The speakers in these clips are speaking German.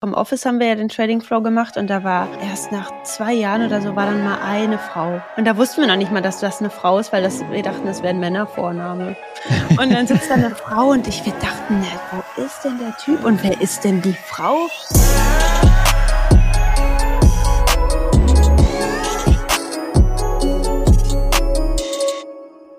Vom Office haben wir ja den Trading Flow gemacht und da war erst nach zwei Jahren oder so war dann mal eine Frau. Und da wussten wir noch nicht mal, dass das eine Frau ist, weil das, wir dachten, das wäre ein Männervorname. Und dann sitzt da eine Frau und ich, wir dachten, wo ist denn der Typ und wer ist denn die Frau?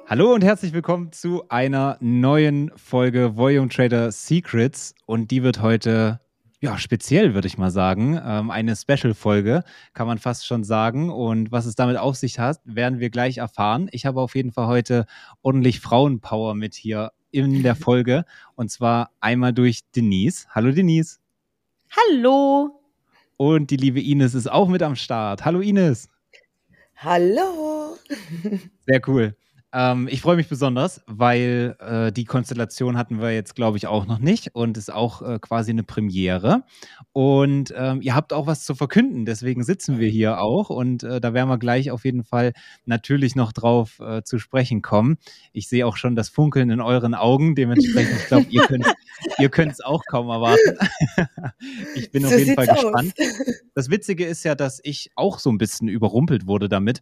Hallo und herzlich willkommen zu einer neuen Folge Volume Trader Secrets und die wird heute ja, speziell, würde ich mal sagen. Ähm, eine Special-Folge, kann man fast schon sagen. Und was es damit auf sich hat, werden wir gleich erfahren. Ich habe auf jeden Fall heute ordentlich Frauenpower mit hier in der Folge. Und zwar einmal durch Denise. Hallo Denise. Hallo. Und die liebe Ines ist auch mit am Start. Hallo Ines. Hallo. Sehr cool. Ähm, ich freue mich besonders, weil äh, die Konstellation hatten wir jetzt, glaube ich, auch noch nicht und ist auch äh, quasi eine Premiere. Und ähm, ihr habt auch was zu verkünden, deswegen sitzen wir hier auch und äh, da werden wir gleich auf jeden Fall natürlich noch drauf äh, zu sprechen kommen. Ich sehe auch schon das Funkeln in euren Augen, dementsprechend, ich glaube, ihr könnt es auch kaum erwarten. ich bin so auf jeden Fall gespannt. Aus. Das Witzige ist ja, dass ich auch so ein bisschen überrumpelt wurde damit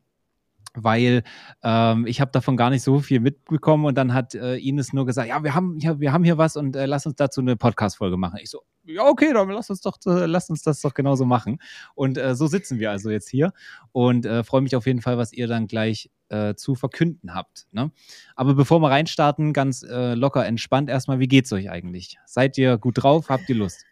weil ähm, ich habe davon gar nicht so viel mitbekommen und dann hat äh, Ines nur gesagt, ja, wir haben hier, wir haben hier was und äh, lass uns dazu eine Podcast-Folge machen. Ich so, ja, okay, dann lass uns doch, äh, lass uns das doch genauso machen. Und äh, so sitzen wir also jetzt hier und äh, freue mich auf jeden Fall, was ihr dann gleich äh, zu verkünden habt. Ne? Aber bevor wir reinstarten, ganz äh, locker entspannt erstmal, wie geht's euch eigentlich? Seid ihr gut drauf? Habt ihr Lust?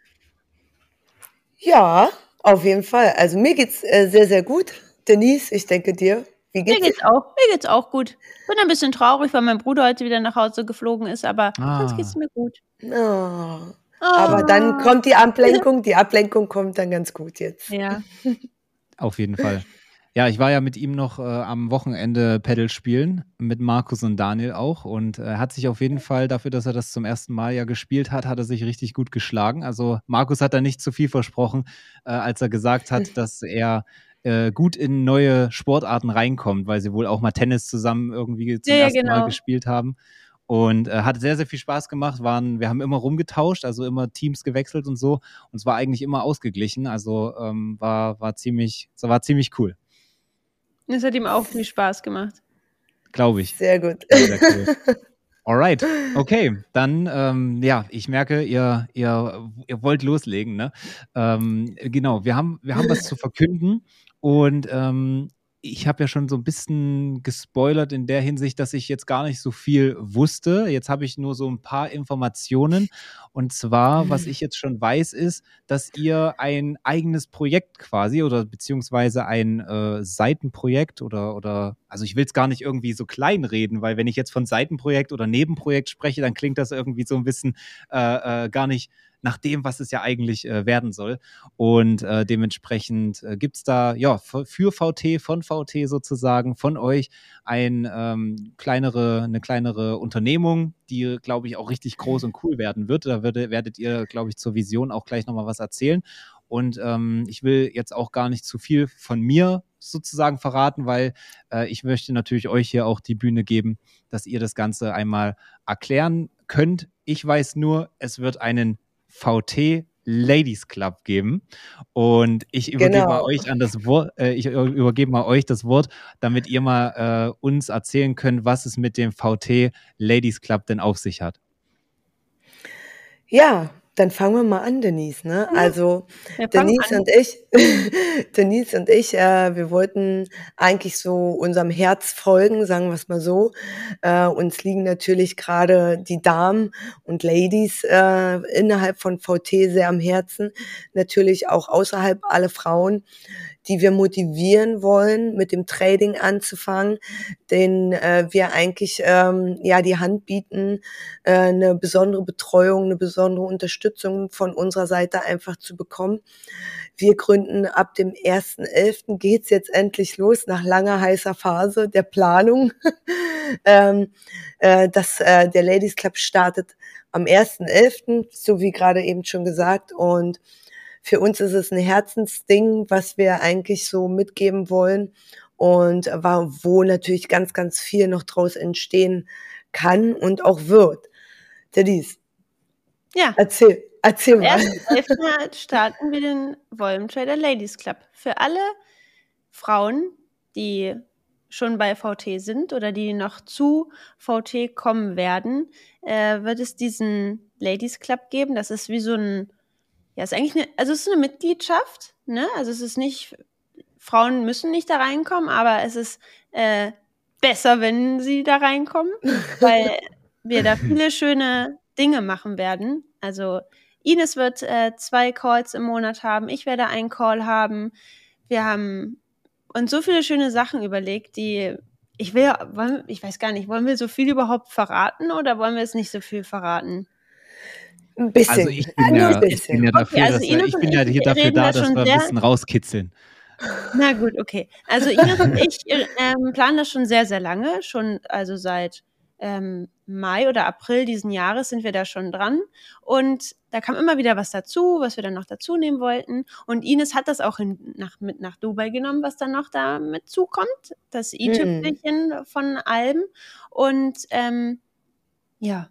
Ja, auf jeden Fall. Also mir geht's äh, sehr, sehr gut. Denise, ich denke dir. Wie geht's? Mir geht's auch, mir geht's auch gut. Bin ein bisschen traurig, weil mein Bruder heute wieder nach Hause geflogen ist, aber ah. sonst geht's mir gut. Oh. Oh. Aber dann kommt die Ablenkung, die Ablenkung kommt dann ganz gut jetzt. Ja. Auf jeden Fall. Ja, ich war ja mit ihm noch äh, am Wochenende Pedal spielen, mit Markus und Daniel auch. Und er äh, hat sich auf jeden Fall dafür, dass er das zum ersten Mal ja gespielt hat, hat er sich richtig gut geschlagen. Also Markus hat da nicht zu viel versprochen, äh, als er gesagt hat, dass er äh, gut in neue Sportarten reinkommt, weil sie wohl auch mal Tennis zusammen irgendwie zum ja, ersten genau. Mal gespielt haben. Und äh, hat sehr, sehr viel Spaß gemacht. Waren, wir haben immer rumgetauscht, also immer Teams gewechselt und so. Und es war eigentlich immer ausgeglichen. Also ähm, war, war, ziemlich, war ziemlich cool. Es hat ihm auch viel Spaß gemacht. Glaube ich. Sehr gut. Sehr, sehr cool. Alright, okay, dann ähm, ja, ich merke, ihr, ihr, ihr wollt loslegen, ne? Ähm, genau, wir haben, wir haben was zu verkünden und ähm, ich habe ja schon so ein bisschen gespoilert in der Hinsicht, dass ich jetzt gar nicht so viel wusste. Jetzt habe ich nur so ein paar Informationen. Und zwar, was ich jetzt schon weiß, ist, dass ihr ein eigenes Projekt quasi oder beziehungsweise ein äh, Seitenprojekt oder, oder, also ich will es gar nicht irgendwie so klein reden, weil wenn ich jetzt von Seitenprojekt oder Nebenprojekt spreche, dann klingt das irgendwie so ein bisschen äh, äh, gar nicht nach dem, was es ja eigentlich äh, werden soll. Und äh, dementsprechend äh, gibt es da ja für VT, von VT sozusagen, von euch ein, ähm, kleinere, eine kleinere Unternehmung, die, glaube ich, auch richtig groß und cool werden wird. Da würde, werdet ihr, glaube ich, zur Vision auch gleich nochmal was erzählen. Und ähm, ich will jetzt auch gar nicht zu viel von mir sozusagen verraten, weil äh, ich möchte natürlich euch hier auch die Bühne geben, dass ihr das Ganze einmal erklären könnt. Ich weiß nur, es wird einen VT Ladies Club geben. Und ich übergebe genau. mal euch an das Wort, äh, ich übergebe mal euch das Wort, damit ihr mal äh, uns erzählen könnt, was es mit dem VT Ladies Club denn auf sich hat. Ja, dann fangen wir mal an, Denise. Ne? Also Denise und ich, Denise und ich, äh, wir wollten eigentlich so unserem Herz folgen, sagen wir es mal so. Äh, uns liegen natürlich gerade die Damen und Ladies äh, innerhalb von VT sehr am Herzen, natürlich auch außerhalb alle Frauen die wir motivieren wollen, mit dem Trading anzufangen, denen äh, wir eigentlich ähm, ja die Hand bieten, äh, eine besondere Betreuung, eine besondere Unterstützung von unserer Seite einfach zu bekommen. Wir gründen ab dem 1.11. geht's jetzt endlich los, nach langer heißer Phase der Planung. ähm, äh, dass äh, der Ladies Club startet am 1.11., so wie gerade eben schon gesagt. Und für uns ist es ein Herzensding, was wir eigentlich so mitgeben wollen und war, wo natürlich ganz, ganz viel noch draus entstehen kann und auch wird. Denise. Ja. Erzähl, Erzähl mal. Am starten wir den Volume Trader Ladies Club. Für alle Frauen, die schon bei VT sind oder die noch zu VT kommen werden, äh, wird es diesen Ladies Club geben. Das ist wie so ein, ja, ist eigentlich eine, also es ist eine Mitgliedschaft, ne? Also es ist nicht, Frauen müssen nicht da reinkommen, aber es ist äh, besser, wenn sie da reinkommen, weil wir da viele schöne Dinge machen werden. Also Ines wird äh, zwei Calls im Monat haben, ich werde einen Call haben. Wir haben uns so viele schöne Sachen überlegt, die ich will, wollen, ich weiß gar nicht, wollen wir so viel überhaupt verraten oder wollen wir es nicht so viel verraten? Ein bisschen. Also ich bin ja, ich bin ja dafür, okay, also dass, ich bin ja hier dafür da, dass wir ein bisschen rauskitzeln. Na gut, okay. Also Ines und ich ähm, planen das schon sehr, sehr lange, schon also seit ähm, Mai oder April diesen Jahres sind wir da schon dran. Und da kam immer wieder was dazu, was wir dann noch dazu nehmen wollten. Und Ines hat das auch in, nach, mit nach Dubai genommen, was dann noch da mit zukommt. Das i-Tüpfelchen mhm. von Alben. Und ähm, ja,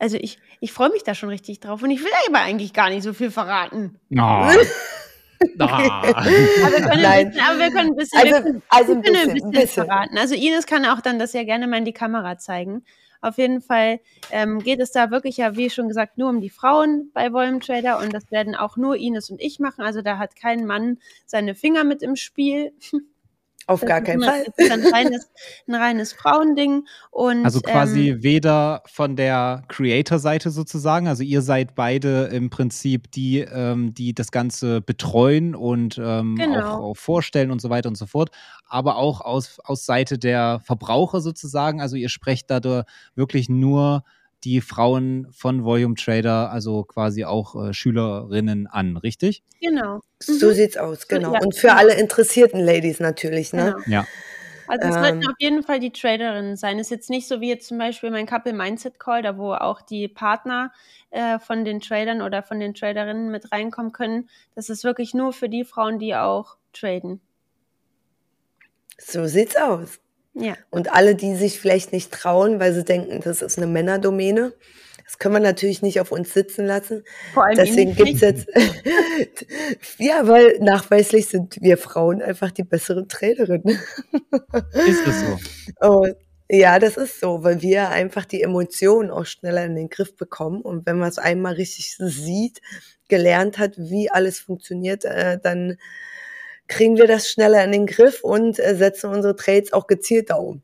also ich, ich freue mich da schon richtig drauf. Und ich will aber eigentlich gar nicht so viel verraten. Oh. Ah. aber, wir können Nein. Bisschen, aber wir können ein bisschen, also, also ein bisschen, ein bisschen, bisschen, verraten. Also Ines kann auch dann das ja gerne mal in die Kamera zeigen. Auf jeden Fall ähm, geht es da wirklich ja, wie schon gesagt, nur um die Frauen bei Volume Trader und das werden auch nur Ines und ich machen. Also da hat kein Mann seine Finger mit im Spiel. Auf das gar keinen Fall. Das ist ein reines, ein reines Frauending. Und, also quasi ähm, weder von der Creator-Seite sozusagen, also ihr seid beide im Prinzip die, ähm, die das Ganze betreuen und ähm, genau. auch, auch, vorstellen und so weiter und so fort, aber auch aus, aus Seite der Verbraucher sozusagen. Also ihr sprecht dadurch wirklich nur die Frauen von Volume Trader, also quasi auch äh, Schülerinnen an, richtig? Genau. So mhm. sieht's aus, genau. Ja. Und für alle interessierten Ladies natürlich, ne? Genau. Ja. Also es ähm, sollten auf jeden Fall die Traderinnen sein. Es ist jetzt nicht so wie jetzt zum Beispiel mein Couple Mindset Call, da wo auch die Partner äh, von den Tradern oder von den Traderinnen mit reinkommen können. Das ist wirklich nur für die Frauen, die auch traden. So sieht's aus. Ja. Und alle, die sich vielleicht nicht trauen, weil sie denken, das ist eine Männerdomäne, das können wir natürlich nicht auf uns sitzen lassen. Vor allem Deswegen gibt's jetzt, ja, weil nachweislich sind wir Frauen einfach die besseren Trainerinnen. Ist das so? Und ja, das ist so, weil wir einfach die Emotionen auch schneller in den Griff bekommen. Und wenn man es einmal richtig sieht, gelernt hat, wie alles funktioniert, äh, dann kriegen wir das schneller in den Griff und äh, setzen unsere Trades auch gezielter um.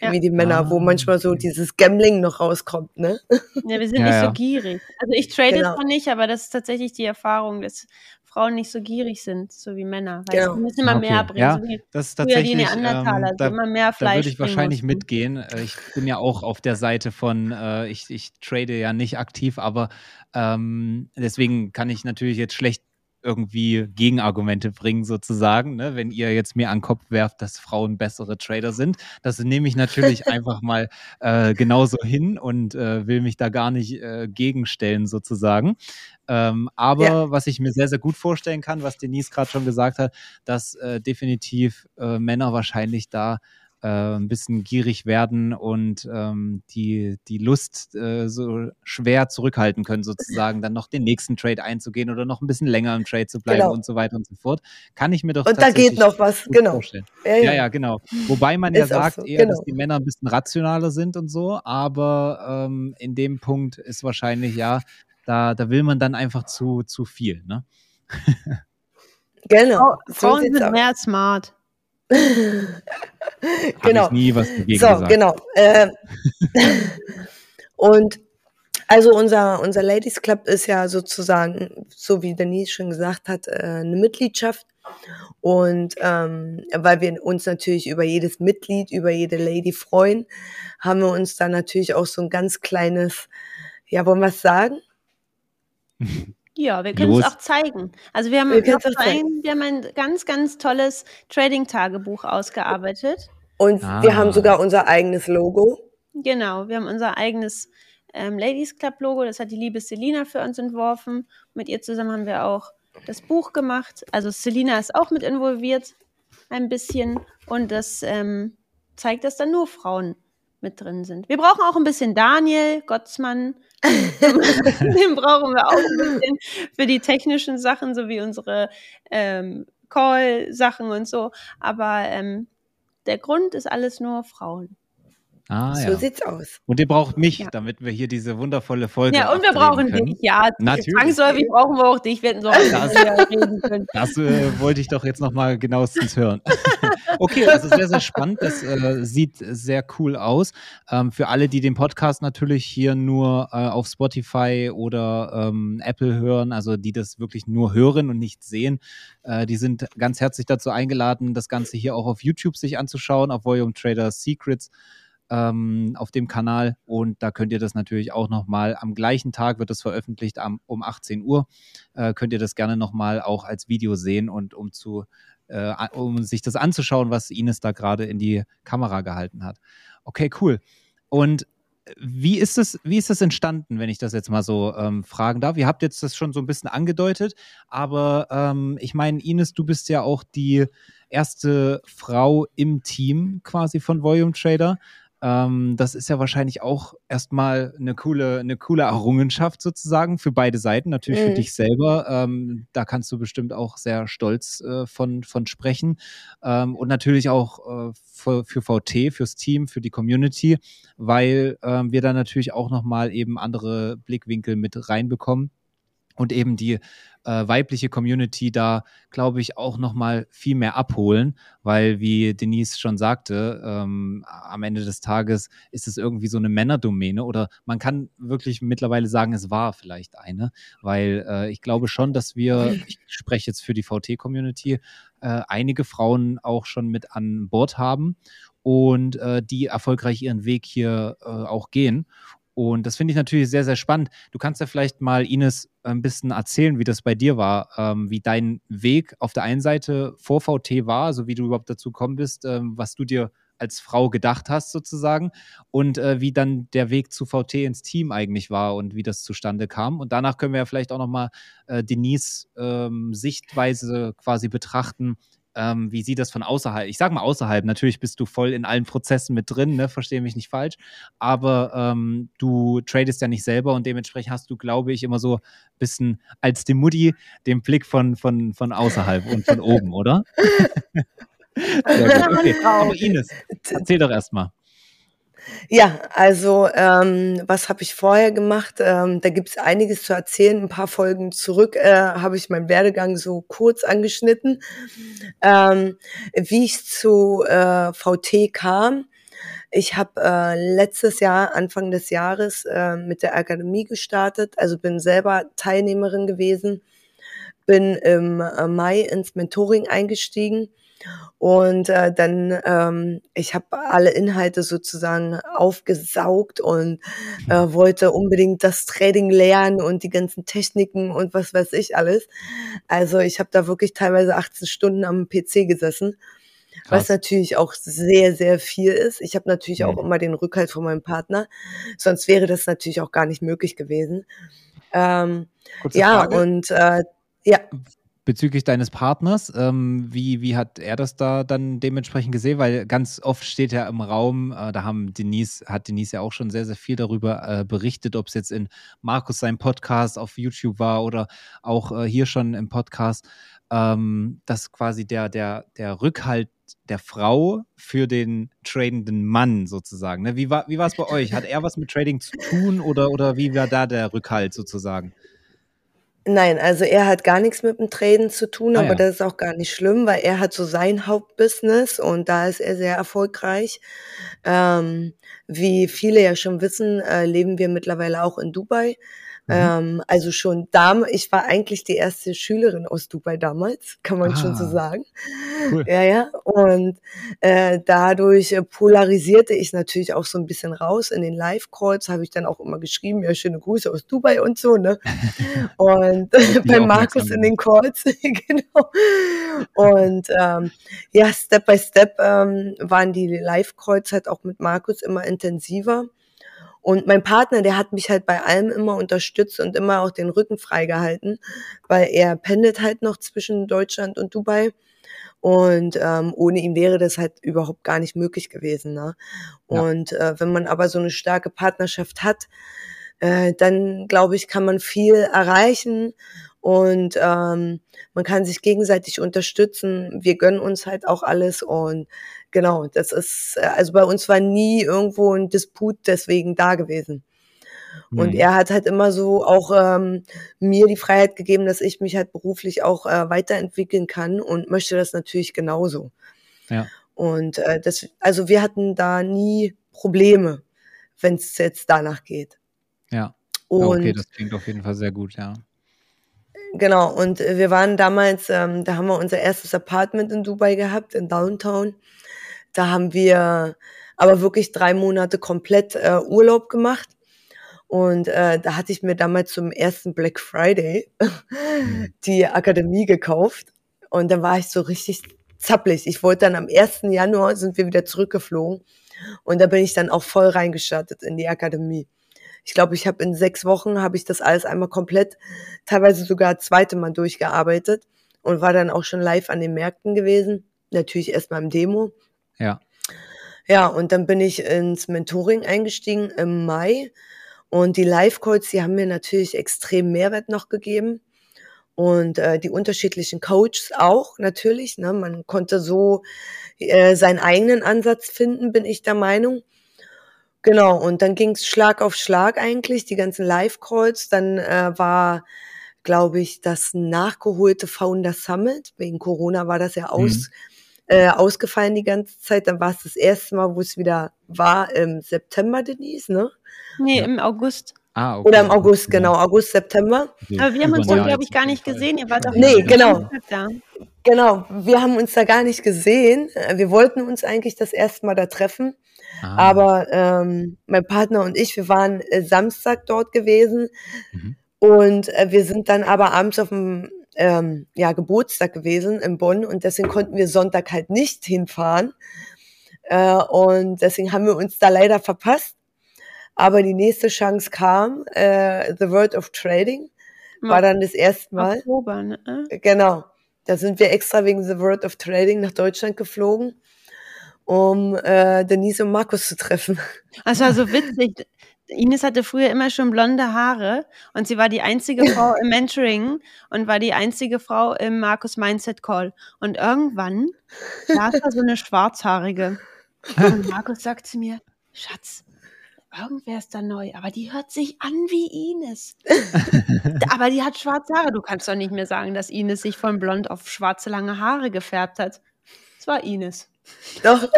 Ja. Wie die Männer, ah. wo manchmal so dieses Gambling noch rauskommt, ne? Ja, wir sind ja, nicht ja. so gierig. Also ich trade genau. zwar nicht, aber das ist tatsächlich die Erfahrung, dass Frauen nicht so gierig sind, so wie Männer. Weil genau. sie müssen immer okay. mehr bringen. Ja, so das ist tatsächlich, die Neandertaler, ähm, da, immer mehr Fleisch Da würde ich wahrscheinlich mussten. mitgehen. Äh, ich bin ja auch auf der Seite von, äh, ich, ich trade ja nicht aktiv, aber ähm, deswegen kann ich natürlich jetzt schlecht irgendwie Gegenargumente bringen, sozusagen. Ne? Wenn ihr jetzt mir an den Kopf werft, dass Frauen bessere Trader sind, das nehme ich natürlich einfach mal äh, genauso hin und äh, will mich da gar nicht äh, gegenstellen, sozusagen. Ähm, aber ja. was ich mir sehr, sehr gut vorstellen kann, was Denise gerade schon gesagt hat, dass äh, definitiv äh, Männer wahrscheinlich da äh, ein bisschen gierig werden und ähm, die, die Lust äh, so schwer zurückhalten können, sozusagen dann noch den nächsten Trade einzugehen oder noch ein bisschen länger im Trade zu bleiben genau. und so weiter und so fort. Kann ich mir doch Und da geht noch was, genau. Vorstellen. Ja, ja. ja, ja genau. Wobei man ist ja sagt so. eher, genau. dass die Männer ein bisschen rationaler sind und so, aber ähm, in dem Punkt ist wahrscheinlich, ja, da, da will man dann einfach zu, zu viel, ne? genau. Frauen so sind mehr smart. genau. Ich nie was dagegen so, gesagt. genau. Äh, und also unser, unser Ladies Club ist ja sozusagen, so wie Denise schon gesagt hat, äh, eine Mitgliedschaft. Und ähm, weil wir uns natürlich über jedes Mitglied, über jede Lady freuen, haben wir uns da natürlich auch so ein ganz kleines, ja, wollen wir es sagen? Ja, wir können es auch zeigen. Also wir haben, wir, ein, wir haben ein ganz, ganz tolles Trading-Tagebuch ausgearbeitet. Und ah. wir haben sogar unser eigenes Logo. Genau, wir haben unser eigenes ähm, Ladies Club Logo. Das hat die liebe Selina für uns entworfen. Mit ihr zusammen haben wir auch das Buch gemacht. Also Selina ist auch mit involviert, ein bisschen. Und das ähm, zeigt, dass dann nur Frauen mit drin sind. Wir brauchen auch ein bisschen Daniel Gottsmann. Den brauchen wir auch ein bisschen für die technischen Sachen, so wie unsere ähm, Call-Sachen und so. Aber ähm, der Grund ist alles nur Frauen. Ah, so ja. sieht's aus. Und ihr braucht mich, ja. damit wir hier diese wundervolle Folge Ja, und wir brauchen können. dich, ja. Natürlich. Zwangsläufig brauchen wir auch dich, wenn so das, reden können. Das äh, wollte ich doch jetzt nochmal genauestens hören. okay, also sehr, sehr spannend. Das äh, sieht sehr cool aus. Ähm, für alle, die den Podcast natürlich hier nur äh, auf Spotify oder ähm, Apple hören, also die das wirklich nur hören und nicht sehen, äh, die sind ganz herzlich dazu eingeladen, das Ganze hier auch auf YouTube sich anzuschauen, auf Volume Trader Secrets ähm, auf dem Kanal und da könnt ihr das natürlich auch nochmal am gleichen Tag wird es veröffentlicht am, um 18 Uhr. Äh, könnt ihr das gerne nochmal auch als Video sehen und um zu äh, um sich das anzuschauen, was Ines da gerade in die Kamera gehalten hat. Okay, cool. Und wie ist es, wie ist es entstanden, wenn ich das jetzt mal so ähm, fragen darf? Ihr habt jetzt das schon so ein bisschen angedeutet, aber ähm, ich meine, Ines, du bist ja auch die erste Frau im Team quasi von Volume Trader. Ähm, das ist ja wahrscheinlich auch erstmal eine coole, eine coole Errungenschaft sozusagen für beide Seiten, natürlich mhm. für dich selber. Ähm, da kannst du bestimmt auch sehr stolz äh, von, von sprechen. Ähm, und natürlich auch äh, für, für, VT, fürs Team, für die Community, weil ähm, wir da natürlich auch nochmal eben andere Blickwinkel mit reinbekommen und eben die äh, weibliche Community da, glaube ich, auch nochmal viel mehr abholen, weil, wie Denise schon sagte, ähm, am Ende des Tages ist es irgendwie so eine Männerdomäne oder man kann wirklich mittlerweile sagen, es war vielleicht eine, weil äh, ich glaube schon, dass wir, ich spreche jetzt für die VT-Community, äh, einige Frauen auch schon mit an Bord haben und äh, die erfolgreich ihren Weg hier äh, auch gehen. Und das finde ich natürlich sehr, sehr spannend. Du kannst ja vielleicht mal, Ines, ein bisschen erzählen, wie das bei dir war, ähm, wie dein Weg auf der einen Seite vor VT war, also wie du überhaupt dazu gekommen bist, ähm, was du dir als Frau gedacht hast sozusagen und äh, wie dann der Weg zu VT ins Team eigentlich war und wie das zustande kam. Und danach können wir ja vielleicht auch nochmal äh, Denise ähm, Sichtweise quasi betrachten, ähm, wie sieht das von außerhalb? Ich sage mal außerhalb, natürlich bist du voll in allen Prozessen mit drin, ne? verstehe mich nicht falsch, aber ähm, du tradest ja nicht selber und dementsprechend hast du, glaube ich, immer so ein bisschen als die Mutti den Blick von, von, von außerhalb und von oben, oder? Sehr gut. Okay. Aber Ines, erzähl doch erstmal. Ja, also ähm, was habe ich vorher gemacht? Ähm, da gibt es einiges zu erzählen. Ein paar Folgen zurück äh, habe ich meinen Werdegang so kurz angeschnitten. Ähm, wie ich zu äh, VT kam, ich habe äh, letztes Jahr, Anfang des Jahres, äh, mit der Akademie gestartet, also bin selber Teilnehmerin gewesen, bin im äh, Mai ins Mentoring eingestiegen und äh, dann, ähm, ich habe alle Inhalte sozusagen aufgesaugt und äh, mhm. wollte unbedingt das Trading lernen und die ganzen Techniken und was weiß ich alles. Also ich habe da wirklich teilweise 18 Stunden am PC gesessen. Krass. Was natürlich auch sehr, sehr viel ist. Ich habe natürlich mhm. auch immer den Rückhalt von meinem Partner. Sonst wäre das natürlich auch gar nicht möglich gewesen. Ähm, ja, Frage. und äh, ja bezüglich deines Partners. Ähm, wie, wie hat er das da dann dementsprechend gesehen? Weil ganz oft steht ja im Raum, äh, da haben Denise, hat Denise ja auch schon sehr, sehr viel darüber äh, berichtet, ob es jetzt in Markus seinem Podcast auf YouTube war oder auch äh, hier schon im Podcast, ähm, dass quasi der, der, der Rückhalt der Frau für den tradenden Mann sozusagen. Ne? Wie war wie es bei euch? Hat er was mit Trading zu tun oder, oder wie war da der Rückhalt sozusagen? Nein, also er hat gar nichts mit dem Traden zu tun, Ah aber ja. das ist auch gar nicht schlimm, weil er hat so sein Hauptbusiness und da ist er sehr erfolgreich. Ähm, wie viele ja schon wissen, äh, leben wir mittlerweile auch in Dubai. Mhm. Ähm, also schon da, ich war eigentlich die erste Schülerin aus Dubai damals, kann man ah, schon so ah. sagen. Cool. Ja, ja. Und äh, dadurch äh, polarisierte ich natürlich auch so ein bisschen raus. In den Live-Calls habe ich dann auch immer geschrieben, ja, schöne Grüße aus Dubai und so, ne? und bei Markus in den Calls, genau. Und ähm, ja, Step by Step ähm, waren die Live-Calls halt auch mit Markus immer intensiver. Und mein Partner, der hat mich halt bei allem immer unterstützt und immer auch den Rücken freigehalten, weil er pendelt halt noch zwischen Deutschland und Dubai. Und ähm, ohne ihn wäre das halt überhaupt gar nicht möglich gewesen. Ne? Und ja. äh, wenn man aber so eine starke Partnerschaft hat, äh, dann glaube ich, kann man viel erreichen und ähm, man kann sich gegenseitig unterstützen. Wir gönnen uns halt auch alles und genau, das ist, äh, also bei uns war nie irgendwo ein Disput deswegen da gewesen. Und mhm. er hat halt immer so auch ähm, mir die Freiheit gegeben, dass ich mich halt beruflich auch äh, weiterentwickeln kann und möchte das natürlich genauso. Ja. Und äh, das, also wir hatten da nie Probleme, wenn es jetzt danach geht. Ja. Und, okay, das klingt auf jeden Fall sehr gut, ja. Genau, und wir waren damals, ähm, da haben wir unser erstes Apartment in Dubai gehabt, in Downtown. Da haben wir aber wirklich drei Monate komplett äh, Urlaub gemacht. Und äh, da hatte ich mir damals zum ersten Black Friday die Akademie gekauft. Und da war ich so richtig zappelig. Ich wollte dann am 1. Januar sind wir wieder zurückgeflogen. Und da bin ich dann auch voll reingestartet in die Akademie. Ich glaube, ich habe in sechs Wochen habe ich das alles einmal komplett, teilweise sogar zweite Mal durchgearbeitet und war dann auch schon live an den Märkten gewesen. Natürlich erst mal im Demo. Ja. Ja, und dann bin ich ins Mentoring eingestiegen im Mai. Und die Live-Calls, die haben mir natürlich extrem Mehrwert noch gegeben. Und äh, die unterschiedlichen Coaches auch natürlich. Ne? Man konnte so äh, seinen eigenen Ansatz finden, bin ich der Meinung. Genau, und dann ging es Schlag auf Schlag eigentlich, die ganzen Live-Calls. Dann äh, war, glaube ich, das nachgeholte Founder Summit. Wegen Corona war das ja aus, mhm. Äh, ausgefallen die ganze Zeit. Dann war es das erste Mal, wo es wieder war, im September, Denise, ne? Nee, ja. im August. Ah, okay. Oder im August, genau, August, September. Aber wir haben uns dann, glaube ich, gar nicht gesehen. Ihr wart auch Nee, genau. Da. Genau, wir haben uns da gar nicht gesehen. Wir wollten uns eigentlich das erste Mal da treffen. Ah. Aber ähm, mein Partner und ich, wir waren äh, Samstag dort gewesen mhm. und äh, wir sind dann aber abends auf dem ähm, ja, Geburtstag gewesen in Bonn und deswegen konnten wir Sonntag halt nicht hinfahren. Äh, und deswegen haben wir uns da leider verpasst. Aber die nächste Chance kam, äh, The World of Trading, war dann das erste Mal. Oktober, ne? Genau. Da sind wir extra wegen The World of Trading nach Deutschland geflogen um äh, Denise und Markus zu treffen. Das war so witzig. Ines hatte früher immer schon blonde Haare und sie war die einzige Frau im Mentoring und war die einzige Frau im Markus Mindset Call. Und irgendwann saß da so eine Schwarzhaarige. Und Markus sagt zu mir, Schatz, irgendwer ist da neu, aber die hört sich an wie Ines. aber die hat schwarze Haare. Du kannst doch nicht mehr sagen, dass Ines sich von blond auf schwarze lange Haare gefärbt hat. Es war Ines. Doch,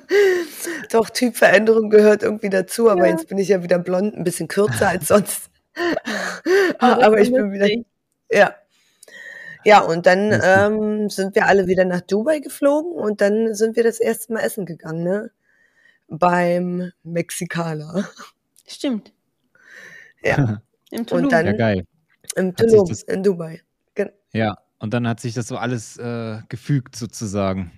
doch, Typveränderung gehört irgendwie dazu, aber ja. jetzt bin ich ja wieder blond, ein bisschen kürzer als sonst. aber ich bin wieder, ja. Ja, und dann ähm, sind wir alle wieder nach Dubai geflogen und dann sind wir das erste Mal essen gegangen, ne? Beim Mexikaner. Stimmt. Ja. Im Tulum. Und dann ja, geil. Im Tulum, in Dubai. Gen ja, und dann hat sich das so alles äh, gefügt sozusagen.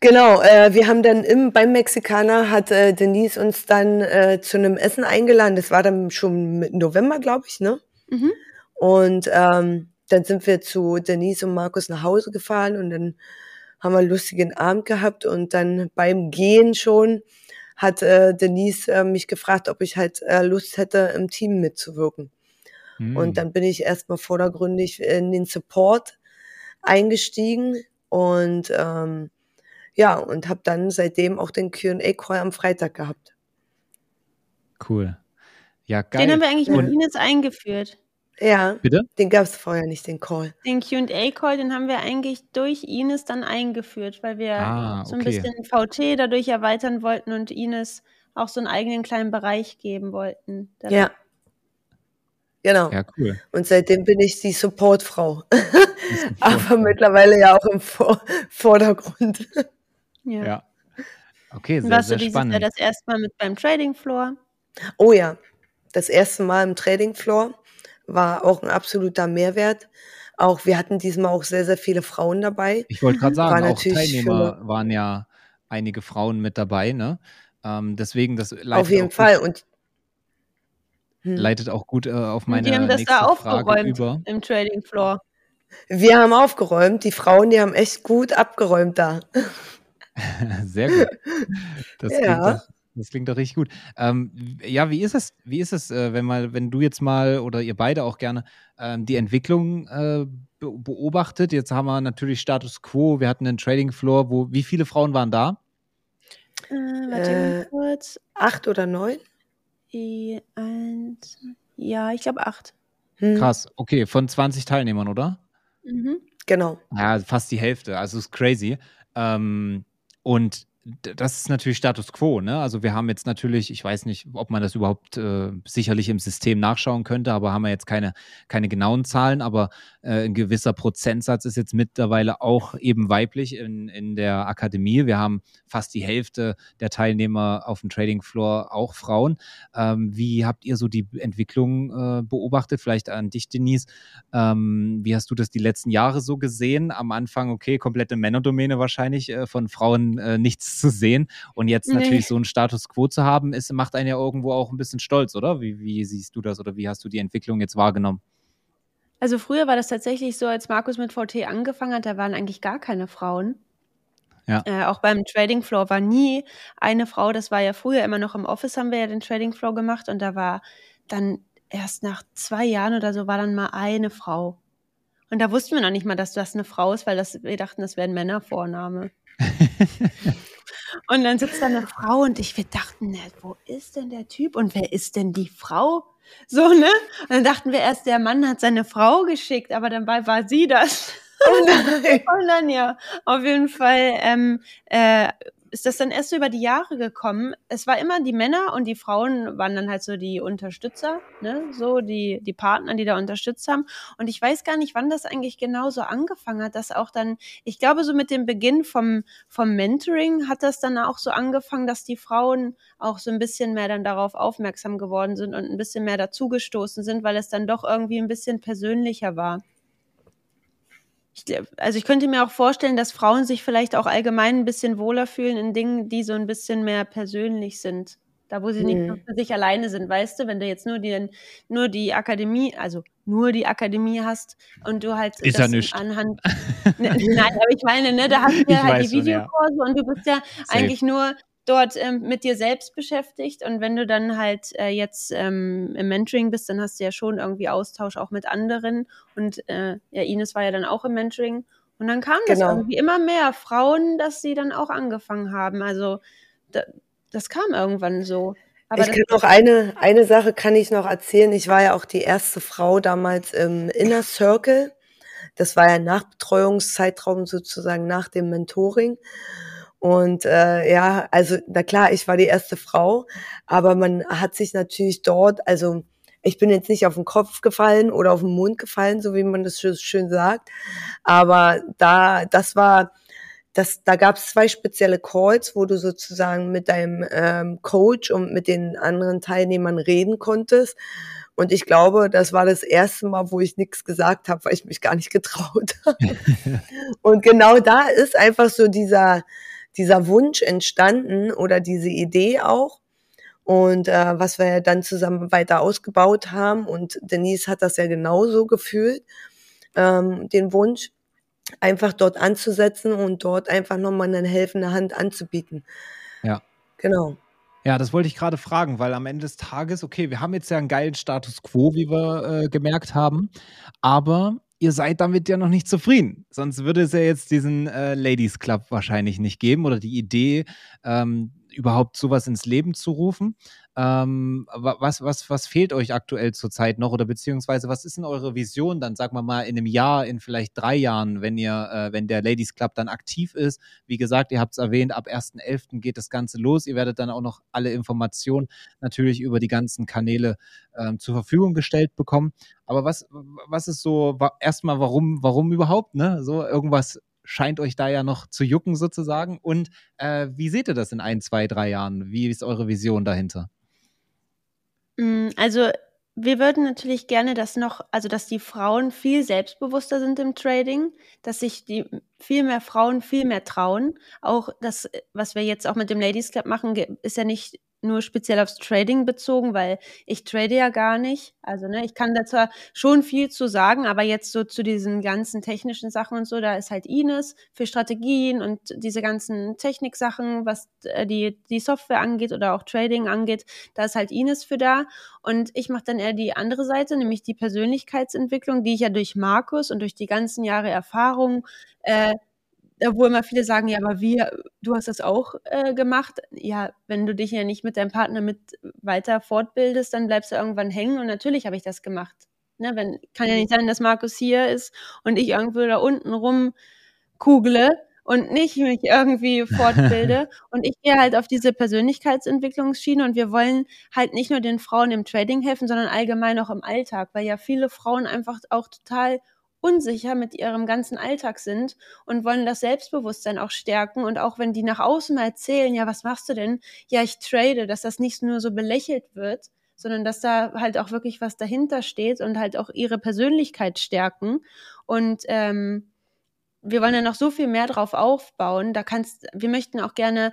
Genau, äh, wir haben dann im, beim Mexikaner hat äh, Denise uns dann äh, zu einem Essen eingeladen. Das war dann schon mit November, glaube ich, ne? Mhm. Und ähm, dann sind wir zu Denise und Markus nach Hause gefahren und dann haben wir einen lustigen Abend gehabt und dann beim Gehen schon hat äh, Denise äh, mich gefragt, ob ich halt äh, Lust hätte, im Team mitzuwirken. Mhm. Und dann bin ich erstmal vordergründig in den Support eingestiegen und ähm, ja, und habe dann seitdem auch den QA-Call am Freitag gehabt. Cool. Ja, geil. Den haben wir eigentlich mit Ines eingeführt. Ja, Bitte? den gab es vorher nicht, den Call. Den QA-Call, den haben wir eigentlich durch Ines dann eingeführt, weil wir ah, okay. so ein bisschen VT dadurch erweitern wollten und Ines auch so einen eigenen kleinen Bereich geben wollten. Ja. Genau. Ja, cool. Und seitdem bin ich die Supportfrau. Aber mittlerweile ja auch im Vor Vordergrund. Ja. ja. Okay, sehr, Warst sehr du dieses spannend. Jahr das erste Mal mit beim Trading Floor? Oh ja, das erste Mal im Trading Floor war auch ein absoluter Mehrwert. Auch wir hatten diesmal auch sehr, sehr viele Frauen dabei. Ich wollte gerade sagen, war auch Teilnehmer für, waren ja einige Frauen mit dabei, ne? Ähm, deswegen das auf jeden Fall und hm. leitet auch gut äh, auf meine und die haben das da aufgeräumt über. im Trading Floor. Wir haben aufgeräumt. Die Frauen, die haben echt gut abgeräumt da. Sehr gut. Das ja. klingt doch, das klingt doch richtig gut. Ähm, ja, wie ist es, wie ist es, äh, wenn mal, wenn du jetzt mal oder ihr beide auch gerne ähm, die Entwicklung äh, beobachtet? Jetzt haben wir natürlich Status Quo, wir hatten einen Trading Floor, wo wie viele Frauen waren da? Äh, warte äh, kurz. Acht oder neun? Eins, ja, ich glaube acht. Hm. Krass, okay, von 20 Teilnehmern, oder? Mhm. Genau. Ja, fast die Hälfte, also ist crazy. Ähm, und das ist natürlich Status quo. Ne? Also wir haben jetzt natürlich, ich weiß nicht, ob man das überhaupt äh, sicherlich im System nachschauen könnte, aber haben wir jetzt keine, keine genauen Zahlen, aber äh, ein gewisser Prozentsatz ist jetzt mittlerweile auch eben weiblich in, in der Akademie. Wir haben fast die Hälfte der Teilnehmer auf dem Trading Floor auch Frauen. Ähm, wie habt ihr so die Entwicklung äh, beobachtet? Vielleicht an dich, Denise. Ähm, wie hast du das die letzten Jahre so gesehen? Am Anfang, okay, komplette Männerdomäne wahrscheinlich, äh, von Frauen äh, zu sehen. Und jetzt nee. natürlich so einen Status quo zu haben, ist, macht einen ja irgendwo auch ein bisschen stolz, oder? Wie, wie siehst du das oder wie hast du die Entwicklung jetzt wahrgenommen? Also früher war das tatsächlich so, als Markus mit VT angefangen hat, da waren eigentlich gar keine Frauen. Ja. Äh, auch beim Trading Floor war nie eine Frau. Das war ja früher immer noch im Office, haben wir ja den Trading Floor gemacht und da war dann erst nach zwei Jahren oder so war dann mal eine Frau. Und da wussten wir noch nicht mal, dass das eine Frau ist, weil das, wir dachten, das wäre ein Männervorname. Und dann sitzt da eine Frau und ich, wir dachten, ne, wo ist denn der Typ und wer ist denn die Frau? So, ne? Und dann dachten wir erst, der Mann hat seine Frau geschickt, aber dabei war sie das. Oh nein. und dann ja, auf jeden Fall ähm, äh, ist das dann erst so über die Jahre gekommen. Es war immer die Männer und die Frauen waren dann halt so die Unterstützer, ne, so die, die Partner, die da unterstützt haben. Und ich weiß gar nicht, wann das eigentlich genau so angefangen hat, dass auch dann, ich glaube, so mit dem Beginn vom, vom Mentoring hat das dann auch so angefangen, dass die Frauen auch so ein bisschen mehr dann darauf aufmerksam geworden sind und ein bisschen mehr dazugestoßen sind, weil es dann doch irgendwie ein bisschen persönlicher war also ich könnte mir auch vorstellen, dass Frauen sich vielleicht auch allgemein ein bisschen wohler fühlen in Dingen, die so ein bisschen mehr persönlich sind. Da, wo sie nicht nur mhm. für sich alleine sind, weißt du, wenn du jetzt nur die, nur die Akademie, also nur die Akademie hast und du halt ist ja nicht. anhand. ne, nein, aber ich meine, ne, da hast du ja halt die Videokurse ja. und du bist ja Safe. eigentlich nur dort ähm, mit dir selbst beschäftigt und wenn du dann halt äh, jetzt ähm, im Mentoring bist, dann hast du ja schon irgendwie Austausch auch mit anderen und äh, ja, Ines war ja dann auch im Mentoring und dann kam genau. das irgendwie immer mehr Frauen, dass sie dann auch angefangen haben. Also da, das kam irgendwann so. Aber ich kann noch eine, eine Sache kann ich noch erzählen. Ich war ja auch die erste Frau damals im Inner Circle. Das war ja Nachbetreuungszeitraum sozusagen nach dem Mentoring. Und äh, ja, also na klar, ich war die erste Frau, aber man hat sich natürlich dort, also ich bin jetzt nicht auf den Kopf gefallen oder auf den Mund gefallen, so wie man das schön sagt, aber da, das war, das, da gab es zwei spezielle Calls, wo du sozusagen mit deinem ähm, Coach und mit den anderen Teilnehmern reden konntest. Und ich glaube, das war das erste Mal, wo ich nichts gesagt habe, weil ich mich gar nicht getraut habe. und genau da ist einfach so dieser, dieser Wunsch entstanden oder diese Idee auch. Und äh, was wir dann zusammen weiter ausgebaut haben. Und Denise hat das ja genauso gefühlt, ähm, den Wunsch, einfach dort anzusetzen und dort einfach nochmal eine helfende Hand anzubieten. Ja. Genau. Ja, das wollte ich gerade fragen, weil am Ende des Tages, okay, wir haben jetzt ja einen geilen Status quo, wie wir äh, gemerkt haben, aber ihr seid damit ja noch nicht zufrieden. Sonst würde es ja jetzt diesen äh, Ladies Club wahrscheinlich nicht geben oder die Idee, ähm, überhaupt sowas ins Leben zu rufen. Ähm, was, was, was fehlt euch aktuell zurzeit noch oder beziehungsweise was ist denn eure Vision dann, sagen wir mal, in einem Jahr, in vielleicht drei Jahren, wenn ihr, äh, wenn der Ladies Club dann aktiv ist? Wie gesagt, ihr habt es erwähnt, ab 1.11. geht das Ganze los. Ihr werdet dann auch noch alle Informationen natürlich über die ganzen Kanäle ähm, zur Verfügung gestellt bekommen. Aber was, was ist so, erstmal, warum, warum überhaupt, ne? So irgendwas scheint euch da ja noch zu jucken sozusagen. Und äh, wie seht ihr das in ein, zwei, drei Jahren? Wie ist eure Vision dahinter? Mm, also wir würden natürlich gerne, dass noch, also dass die Frauen viel selbstbewusster sind im Trading, dass sich die viel mehr Frauen viel mehr trauen. Auch das, was wir jetzt auch mit dem Ladies Club machen, ist ja nicht nur speziell aufs Trading bezogen, weil ich trade ja gar nicht. Also, ne, ich kann da zwar schon viel zu sagen, aber jetzt so zu diesen ganzen technischen Sachen und so, da ist halt Ines für Strategien und diese ganzen Techniksachen, was äh, die, die Software angeht oder auch Trading angeht, da ist halt Ines für da. Und ich mache dann eher die andere Seite, nämlich die Persönlichkeitsentwicklung, die ich ja durch Markus und durch die ganzen Jahre Erfahrung äh, wo immer viele sagen, ja, aber wie, du hast das auch äh, gemacht. Ja, wenn du dich ja nicht mit deinem Partner mit weiter fortbildest, dann bleibst du irgendwann hängen und natürlich habe ich das gemacht. Ne, wenn, kann ja nicht sein, dass Markus hier ist und ich irgendwo da unten rumkugle und nicht mich irgendwie fortbilde. und ich gehe halt auf diese Persönlichkeitsentwicklungsschiene und wir wollen halt nicht nur den Frauen im Trading helfen, sondern allgemein auch im Alltag, weil ja viele Frauen einfach auch total unsicher mit ihrem ganzen Alltag sind und wollen das Selbstbewusstsein auch stärken. Und auch wenn die nach außen mal erzählen, ja, was machst du denn? Ja, ich trade, dass das nicht nur so belächelt wird, sondern dass da halt auch wirklich was dahinter steht und halt auch ihre Persönlichkeit stärken. Und ähm, wir wollen ja noch so viel mehr drauf aufbauen. Da kannst, wir möchten auch gerne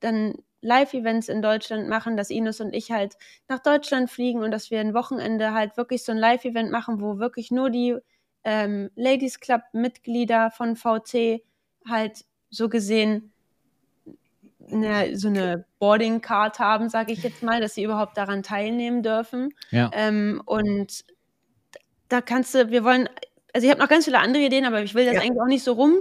dann Live-Events in Deutschland machen, dass Ines und ich halt nach Deutschland fliegen und dass wir ein Wochenende halt wirklich so ein Live-Event machen, wo wirklich nur die ähm, Ladies Club Mitglieder von VC halt so gesehen eine, so eine Boarding Card haben, sage ich jetzt mal, dass sie überhaupt daran teilnehmen dürfen. Ja. Ähm, und da kannst du, wir wollen, also ich habe noch ganz viele andere Ideen, aber ich will das ja. eigentlich auch nicht so rum,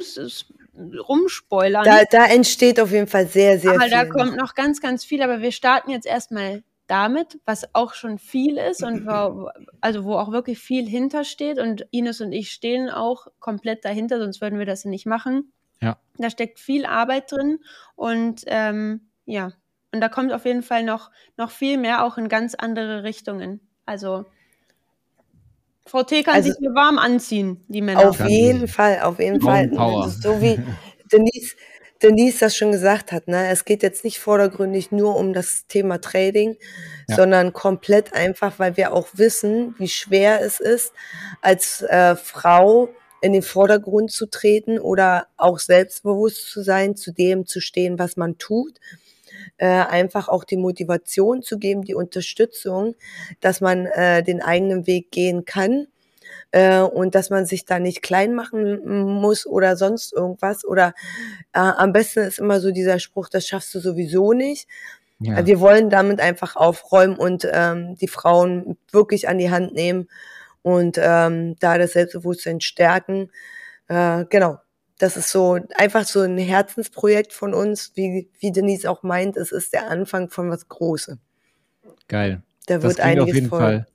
rumspoilern. Da, da entsteht auf jeden Fall sehr, sehr aber viel. Aber da kommt noch ganz, ganz viel, aber wir starten jetzt erstmal damit, was auch schon viel ist und wo, also wo auch wirklich viel hintersteht und Ines und ich stehen auch komplett dahinter, sonst würden wir das nicht machen. Ja. Da steckt viel Arbeit drin und ähm, ja, und da kommt auf jeden Fall noch, noch viel mehr auch in ganz andere Richtungen. Also VT kann also, sich hier warm anziehen, die Männer. Auf jeden Fall, auf jeden Fall. So wie Denise, Denise das schon gesagt hat, ne, es geht jetzt nicht vordergründig nur um das Thema Trading, ja. sondern komplett einfach, weil wir auch wissen, wie schwer es ist, als äh, Frau in den Vordergrund zu treten oder auch selbstbewusst zu sein, zu dem zu stehen, was man tut. Äh, einfach auch die Motivation zu geben, die Unterstützung, dass man äh, den eigenen Weg gehen kann äh, und dass man sich da nicht klein machen muss oder sonst irgendwas. Oder äh, am besten ist immer so dieser Spruch, das schaffst du sowieso nicht. Ja. Wir wollen damit einfach aufräumen und ähm, die Frauen wirklich an die Hand nehmen und ähm, da das Selbstbewusstsein stärken. Äh, genau, das ist so einfach so ein Herzensprojekt von uns, wie, wie Denise auch meint, es ist der Anfang von was Großem. Geil. Da wird das einiges auf jeden Fall,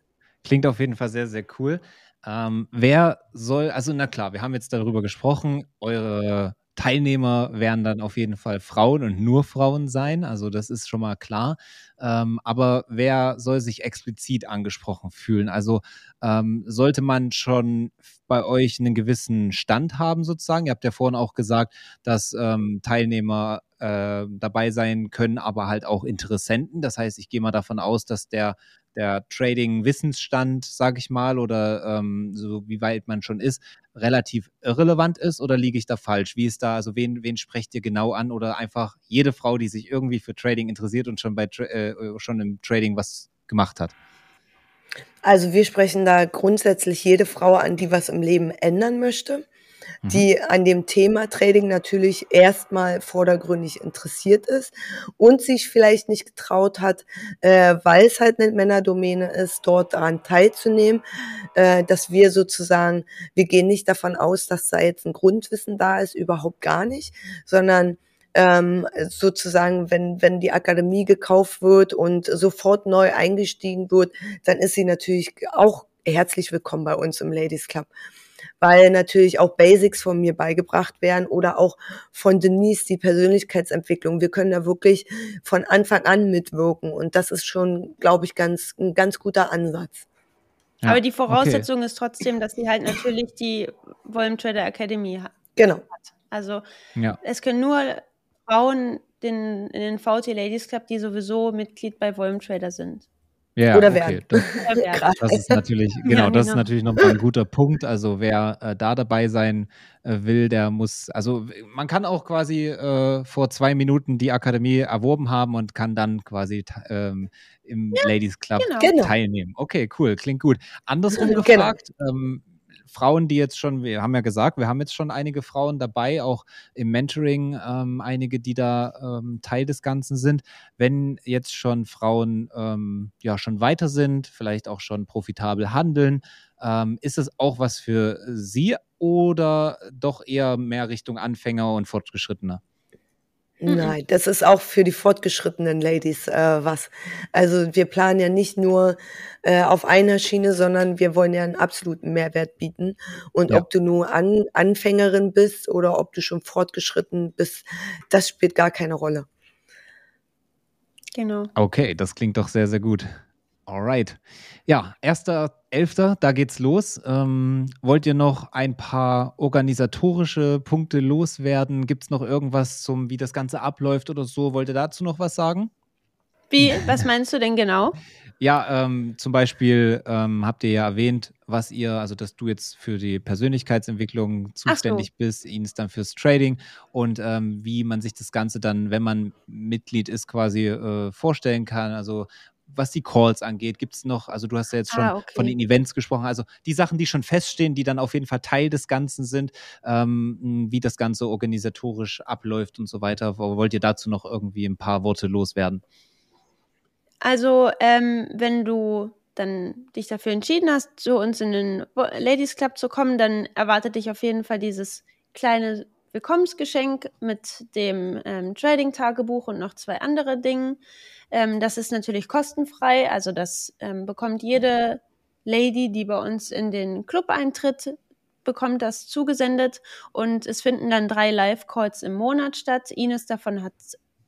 Klingt auf jeden Fall sehr, sehr cool. Ähm, wer soll, also na klar, wir haben jetzt darüber gesprochen, eure Teilnehmer werden dann auf jeden Fall Frauen und nur Frauen sein, also das ist schon mal klar. Ähm, aber wer soll sich explizit angesprochen fühlen? Also ähm, sollte man schon bei euch einen gewissen Stand haben sozusagen? Ihr habt ja vorhin auch gesagt, dass ähm, Teilnehmer äh, dabei sein können, aber halt auch Interessenten. Das heißt, ich gehe mal davon aus, dass der der Trading-Wissensstand, sage ich mal, oder ähm, so wie weit man schon ist, relativ irrelevant ist oder liege ich da falsch? Wie ist da, also wen, wen sprecht ihr genau an oder einfach jede Frau, die sich irgendwie für Trading interessiert und schon bei äh, schon im Trading was gemacht hat? Also wir sprechen da grundsätzlich jede Frau an, die was im Leben ändern möchte die mhm. an dem Thema Trading natürlich erstmal vordergründig interessiert ist und sich vielleicht nicht getraut hat, äh, weil es halt eine Männerdomäne ist, dort daran teilzunehmen, äh, dass wir sozusagen, wir gehen nicht davon aus, dass da jetzt ein Grundwissen da ist, überhaupt gar nicht, sondern ähm, sozusagen, wenn, wenn die Akademie gekauft wird und sofort neu eingestiegen wird, dann ist sie natürlich auch herzlich willkommen bei uns im Ladies Club weil natürlich auch Basics von mir beigebracht werden oder auch von Denise die Persönlichkeitsentwicklung. Wir können da wirklich von Anfang an mitwirken und das ist schon, glaube ich, ganz, ein ganz guter Ansatz. Ja, Aber die Voraussetzung okay. ist trotzdem, dass sie halt natürlich die Volume Trader Academy hat. Genau. Also ja. es können nur Frauen den, in den VT Ladies Club, die sowieso Mitglied bei Volume Trader sind. Ja, Oder okay. Das, das, ist natürlich, genau, ja, das ist genau. natürlich nochmal ein guter Punkt. Also wer äh, da dabei sein äh, will, der muss, also man kann auch quasi äh, vor zwei Minuten die Akademie erworben haben und kann dann quasi ähm, im ja, Ladies Club genau. genau. teilnehmen. Okay, cool, klingt gut. Andersrum genau. gefragt, ähm, Frauen, die jetzt schon, wir haben ja gesagt, wir haben jetzt schon einige Frauen dabei, auch im Mentoring ähm, einige, die da ähm, Teil des Ganzen sind. Wenn jetzt schon Frauen ähm, ja schon weiter sind, vielleicht auch schon profitabel handeln, ähm, ist es auch was für Sie oder doch eher mehr Richtung Anfänger und Fortgeschrittener? Mhm. Nein, das ist auch für die fortgeschrittenen Ladies äh, was. Also wir planen ja nicht nur äh, auf einer Schiene, sondern wir wollen ja einen absoluten Mehrwert bieten. Und ja. ob du nur An Anfängerin bist oder ob du schon fortgeschritten bist, das spielt gar keine Rolle. Genau. Okay, das klingt doch sehr, sehr gut. Alright. Ja, 1.11., da geht's los. Ähm, wollt ihr noch ein paar organisatorische Punkte loswerden? Gibt es noch irgendwas zum, wie das Ganze abläuft oder so? Wollt ihr dazu noch was sagen? Wie, was meinst du denn genau? Ja, ähm, zum Beispiel ähm, habt ihr ja erwähnt, was ihr, also dass du jetzt für die Persönlichkeitsentwicklung zuständig so. bist, Ines dann fürs Trading und ähm, wie man sich das Ganze dann, wenn man Mitglied ist, quasi äh, vorstellen kann. Also was die Calls angeht, gibt es noch, also du hast ja jetzt schon ah, okay. von den Events gesprochen, also die Sachen, die schon feststehen, die dann auf jeden Fall Teil des Ganzen sind, ähm, wie das Ganze organisatorisch abläuft und so weiter. Wollt ihr dazu noch irgendwie ein paar Worte loswerden? Also, ähm, wenn du dann dich dafür entschieden hast, zu uns in den Ladies Club zu kommen, dann erwartet dich auf jeden Fall dieses kleine Willkommensgeschenk mit dem ähm, Trading-Tagebuch und noch zwei andere Dingen. Ähm, das ist natürlich kostenfrei, also das ähm, bekommt jede Lady, die bei uns in den Club eintritt, bekommt das zugesendet und es finden dann drei Live-Calls im Monat statt. Ines davon hat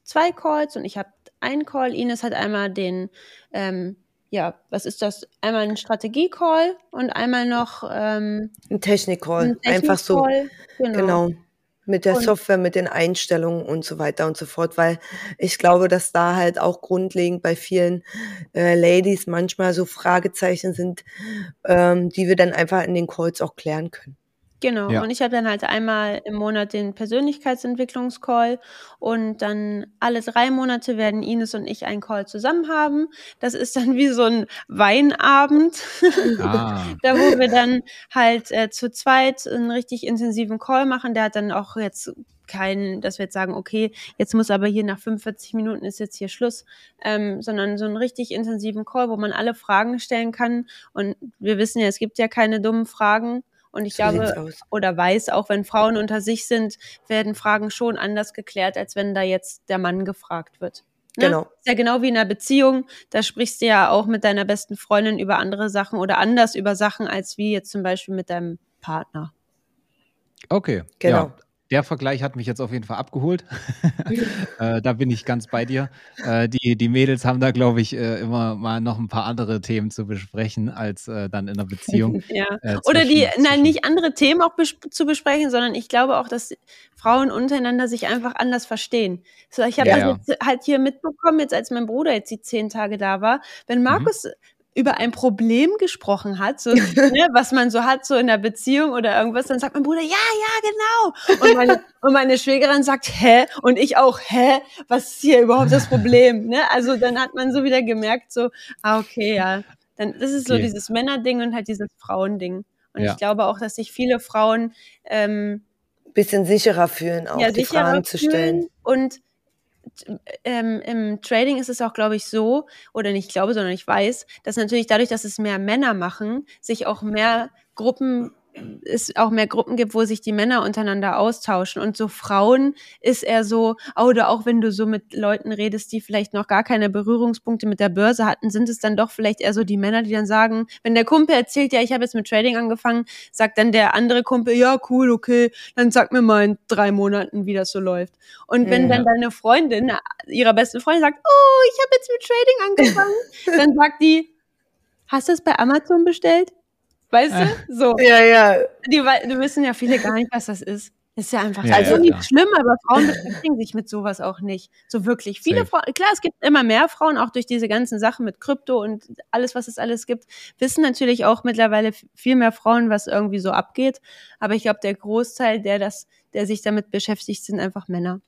zwei Calls und ich habe einen Call. Ines hat einmal den, ähm, ja, was ist das? Einmal einen Strategie-Call und einmal noch ähm, ein Technik-Call. Technik Einfach so. Genau. genau mit der und Software, mit den Einstellungen und so weiter und so fort, weil ich glaube, dass da halt auch grundlegend bei vielen äh, Ladies manchmal so Fragezeichen sind, ähm, die wir dann einfach in den Calls auch klären können. Genau. Ja. Und ich habe dann halt einmal im Monat den Persönlichkeitsentwicklungscall und dann alle drei Monate werden Ines und ich einen Call zusammen haben. Das ist dann wie so ein Weinabend, ah. da wo wir dann halt äh, zu zweit einen richtig intensiven Call machen. Der hat dann auch jetzt keinen, dass wir jetzt sagen, okay, jetzt muss aber hier nach 45 Minuten ist jetzt hier Schluss, ähm, sondern so einen richtig intensiven Call, wo man alle Fragen stellen kann. Und wir wissen ja, es gibt ja keine dummen Fragen. Und ich so glaube oder weiß, auch wenn Frauen unter sich sind, werden Fragen schon anders geklärt, als wenn da jetzt der Mann gefragt wird. Ne? Genau. Ist ja genau wie in einer Beziehung. Da sprichst du ja auch mit deiner besten Freundin über andere Sachen oder anders über Sachen, als wie jetzt zum Beispiel mit deinem Partner. Okay. Genau. Ja, der Vergleich hat mich jetzt auf jeden Fall abgeholt. äh, da bin ich ganz bei dir. Äh, die, die Mädels haben da, glaube ich, äh, immer mal noch ein paar andere Themen zu besprechen als äh, dann in einer Beziehung. ja. Äh, Oder die, nein, nicht andere Themen auch bes zu besprechen, sondern ich glaube auch, dass Frauen untereinander sich einfach anders verstehen. So, ich habe ja, das jetzt halt hier mitbekommen, jetzt als mein Bruder jetzt die zehn Tage da war. Wenn mhm. Markus mhm über ein Problem gesprochen hat, so, ne, was man so hat, so in der Beziehung oder irgendwas, dann sagt mein Bruder, ja, ja, genau. Und meine, und meine Schwägerin sagt, hä? Und ich auch, hä? Was ist hier überhaupt das Problem? Ne? Also dann hat man so wieder gemerkt, so, ah, okay, ja. Dann, das ist so okay. dieses Männerding und halt dieses Frauending. Und ja. ich glaube auch, dass sich viele Frauen ähm, bisschen sicherer fühlen, auch ja, die Fragen zu stellen. Und ähm, im Trading ist es auch, glaube ich, so, oder nicht glaube, sondern ich weiß, dass natürlich dadurch, dass es mehr Männer machen, sich auch mehr Gruppen es auch mehr Gruppen gibt, wo sich die Männer untereinander austauschen. Und so Frauen ist eher so, oder auch wenn du so mit Leuten redest, die vielleicht noch gar keine Berührungspunkte mit der Börse hatten, sind es dann doch vielleicht eher so die Männer, die dann sagen, wenn der Kumpel erzählt, ja, ich habe jetzt mit Trading angefangen, sagt dann der andere Kumpel, ja, cool, okay, dann sag mir mal in drei Monaten, wie das so läuft. Und wenn ja. dann deine Freundin, ihrer besten Freundin sagt, oh, ich habe jetzt mit Trading angefangen, dann sagt die, hast du es bei Amazon bestellt? Weißt du? So. Ja, ja. Die, die wissen ja viele gar nicht, was das ist. ist ja einfach ja, also ja, nicht schlimm, aber Frauen beschäftigen sich mit sowas auch nicht so wirklich. Viele Frauen, klar, es gibt immer mehr Frauen, auch durch diese ganzen Sachen mit Krypto und alles, was es alles gibt, wissen natürlich auch mittlerweile viel mehr Frauen, was irgendwie so abgeht. Aber ich glaube, der Großteil, der das, der sich damit beschäftigt, sind einfach Männer.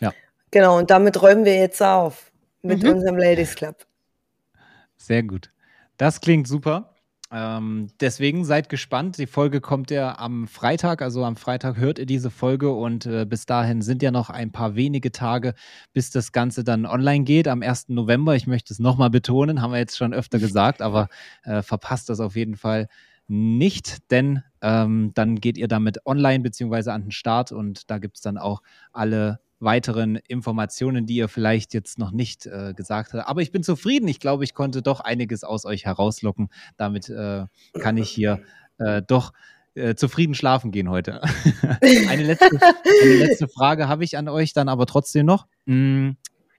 Ja. Genau, und damit räumen wir jetzt auf mit mhm. unserem Ladies Club. Sehr gut. Das klingt super. Ähm, deswegen seid gespannt. Die Folge kommt ja am Freitag, also am Freitag hört ihr diese Folge und äh, bis dahin sind ja noch ein paar wenige Tage, bis das Ganze dann online geht. Am 1. November, ich möchte es nochmal betonen, haben wir jetzt schon öfter gesagt, aber äh, verpasst das auf jeden Fall nicht, denn ähm, dann geht ihr damit online beziehungsweise an den Start und da gibt es dann auch alle weiteren Informationen, die ihr vielleicht jetzt noch nicht äh, gesagt habt. Aber ich bin zufrieden. Ich glaube, ich konnte doch einiges aus euch herauslocken. Damit äh, kann ich hier äh, doch äh, zufrieden schlafen gehen heute. eine, letzte, eine, letzte, Frage habe ich an euch dann aber trotzdem noch. Hm,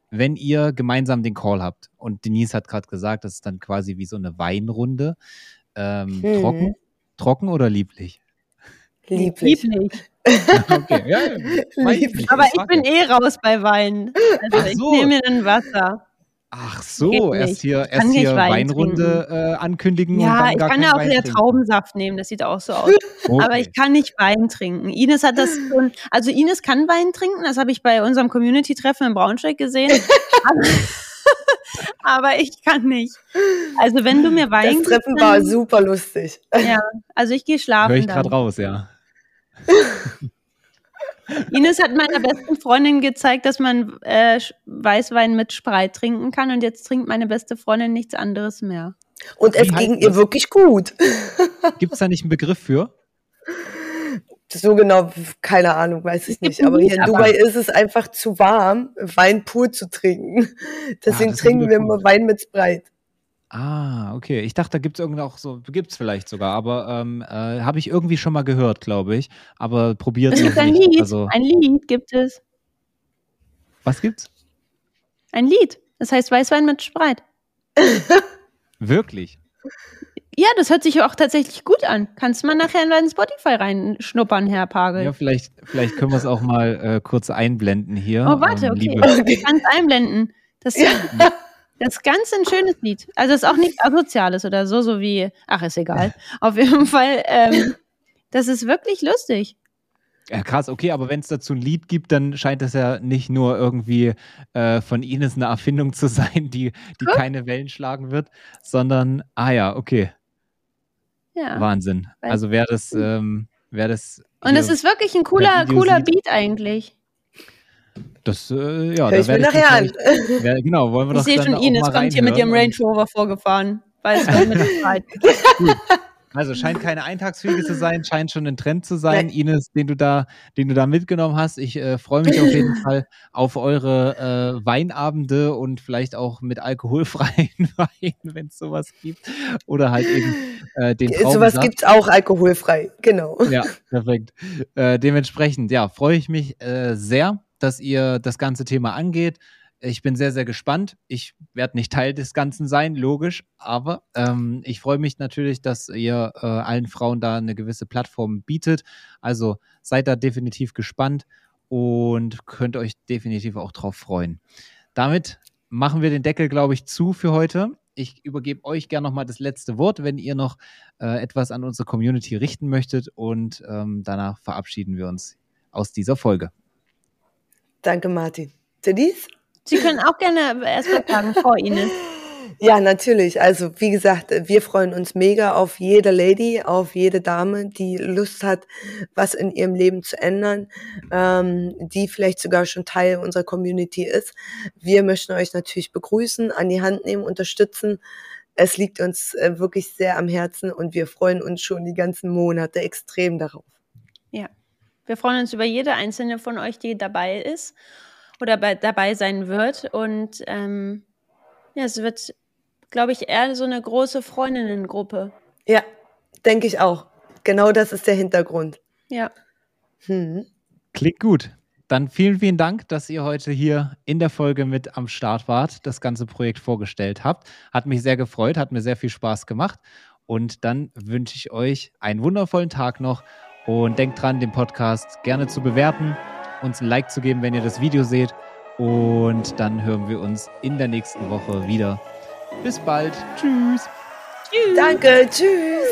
wenn ihr gemeinsam den Call habt und Denise hat gerade gesagt, das ist dann quasi wie so eine Weinrunde. Ähm, hm. Trocken, trocken oder lieblich? Lieblich. lieblich. okay, ja, ich, Aber ich bin eh raus bei Wein. Also Ach ich nehme mir dann Wasser. Ach so, erst hier, erst hier Weinrunde äh, ankündigen. Ja, ich kann ja auch wieder Traubensaft nehmen, das sieht auch so aus. Okay. Aber ich kann nicht Wein trinken. Ines hat das schon, also Ines kann Wein trinken, das habe ich bei unserem Community-Treffen in Braunschweig gesehen. aber ich kann nicht. Also wenn du mir Wein Das Treffen war super lustig. Ja, also ich gehe schlafen. Hör ich gerade raus, ja. Ines hat meiner besten Freundin gezeigt, dass man äh, Weißwein mit Spreit trinken kann und jetzt trinkt meine beste Freundin nichts anderes mehr. Und es ging ihr wirklich gut. Gibt es da nicht einen Begriff für? So genau, keine Ahnung, weiß ich nicht. Aber hier in Dubai ist es einfach zu warm, Wein pur zu trinken. Deswegen ja, trinken wir immer Wein mit Spreit. Ah, okay. Ich dachte, da gibt es irgendwie auch so, gibt es vielleicht sogar, aber ähm, äh, habe ich irgendwie schon mal gehört, glaube ich. Aber probiert es nicht. Ein Lied, also, ein Lied gibt es. Was gibt's? Ein Lied. Das heißt Weißwein mit Spreit. Wirklich? Ja, das hört sich auch tatsächlich gut an. Kannst du mal nachher in deinen Spotify reinschnuppern, Herr Pagel? Ja, vielleicht, vielleicht können wir es auch mal äh, kurz einblenden hier. Oh, warte, ähm, okay. Du kannst einblenden. Das ja. Das ist ganz ein schönes Lied. Also es ist auch nichts Asoziales oder so, so wie, ach, ist egal. Auf jeden Fall, ähm, das ist wirklich lustig. Ja, krass, okay, aber wenn es dazu ein Lied gibt, dann scheint das ja nicht nur irgendwie äh, von Ines eine Erfindung zu sein, die, die cool. keine Wellen schlagen wird, sondern, ah ja, okay. Ja. Wahnsinn. Also wäre das, ähm, wäre das. Und es ist wirklich ein cooler, cooler Beat eigentlich. Das, äh, ja, Hör ich mir nachher an. Ja, genau, wollen wir ich sehe schon, Ines kommt hier mit ihrem Range Rover vorgefahren. Weiß mit der Zeit. Also scheint keine Eintagsfliege zu sein, scheint schon ein Trend zu sein, Nein. Ines, den du da, den du da mitgenommen hast. Ich äh, freue mich auf jeden Fall auf eure äh, Weinabende und vielleicht auch mit alkoholfreien Wein, wenn es sowas gibt. Oder halt eben äh, den Traubensaft. Sowas gibt es auch alkoholfrei, genau. Ja, perfekt. Äh, dementsprechend, ja, freue ich mich äh, sehr dass ihr das ganze Thema angeht. Ich bin sehr, sehr gespannt. Ich werde nicht Teil des Ganzen sein, logisch, aber ähm, ich freue mich natürlich, dass ihr äh, allen Frauen da eine gewisse Plattform bietet. Also seid da definitiv gespannt und könnt euch definitiv auch drauf freuen. Damit machen wir den Deckel, glaube ich, zu für heute. Ich übergebe euch gerne nochmal das letzte Wort, wenn ihr noch äh, etwas an unsere Community richten möchtet und ähm, danach verabschieden wir uns aus dieser Folge. Danke, Martin. Denise? Sie können auch gerne erst mal sagen, Frau Ihnen. Ja, natürlich. Also wie gesagt, wir freuen uns mega auf jede Lady, auf jede Dame, die Lust hat, was in ihrem Leben zu ändern, ähm, die vielleicht sogar schon Teil unserer Community ist. Wir möchten euch natürlich begrüßen, an die Hand nehmen, unterstützen. Es liegt uns äh, wirklich sehr am Herzen und wir freuen uns schon die ganzen Monate extrem darauf. Wir freuen uns über jede einzelne von euch, die dabei ist oder bei, dabei sein wird. Und ähm, ja, es wird, glaube ich, eher so eine große Freundinnengruppe. Ja, denke ich auch. Genau das ist der Hintergrund. Ja. Hm. Klingt gut. Dann vielen, vielen Dank, dass ihr heute hier in der Folge mit am Start wart, das ganze Projekt vorgestellt habt. Hat mich sehr gefreut, hat mir sehr viel Spaß gemacht. Und dann wünsche ich euch einen wundervollen Tag noch Und denkt dran, den Podcast gerne zu bewerten, uns ein Like zu geben, wenn ihr das Video seht. Und dann hören wir uns in der nächsten Woche wieder. Bis bald. Tschüss. Danke. Tschüss.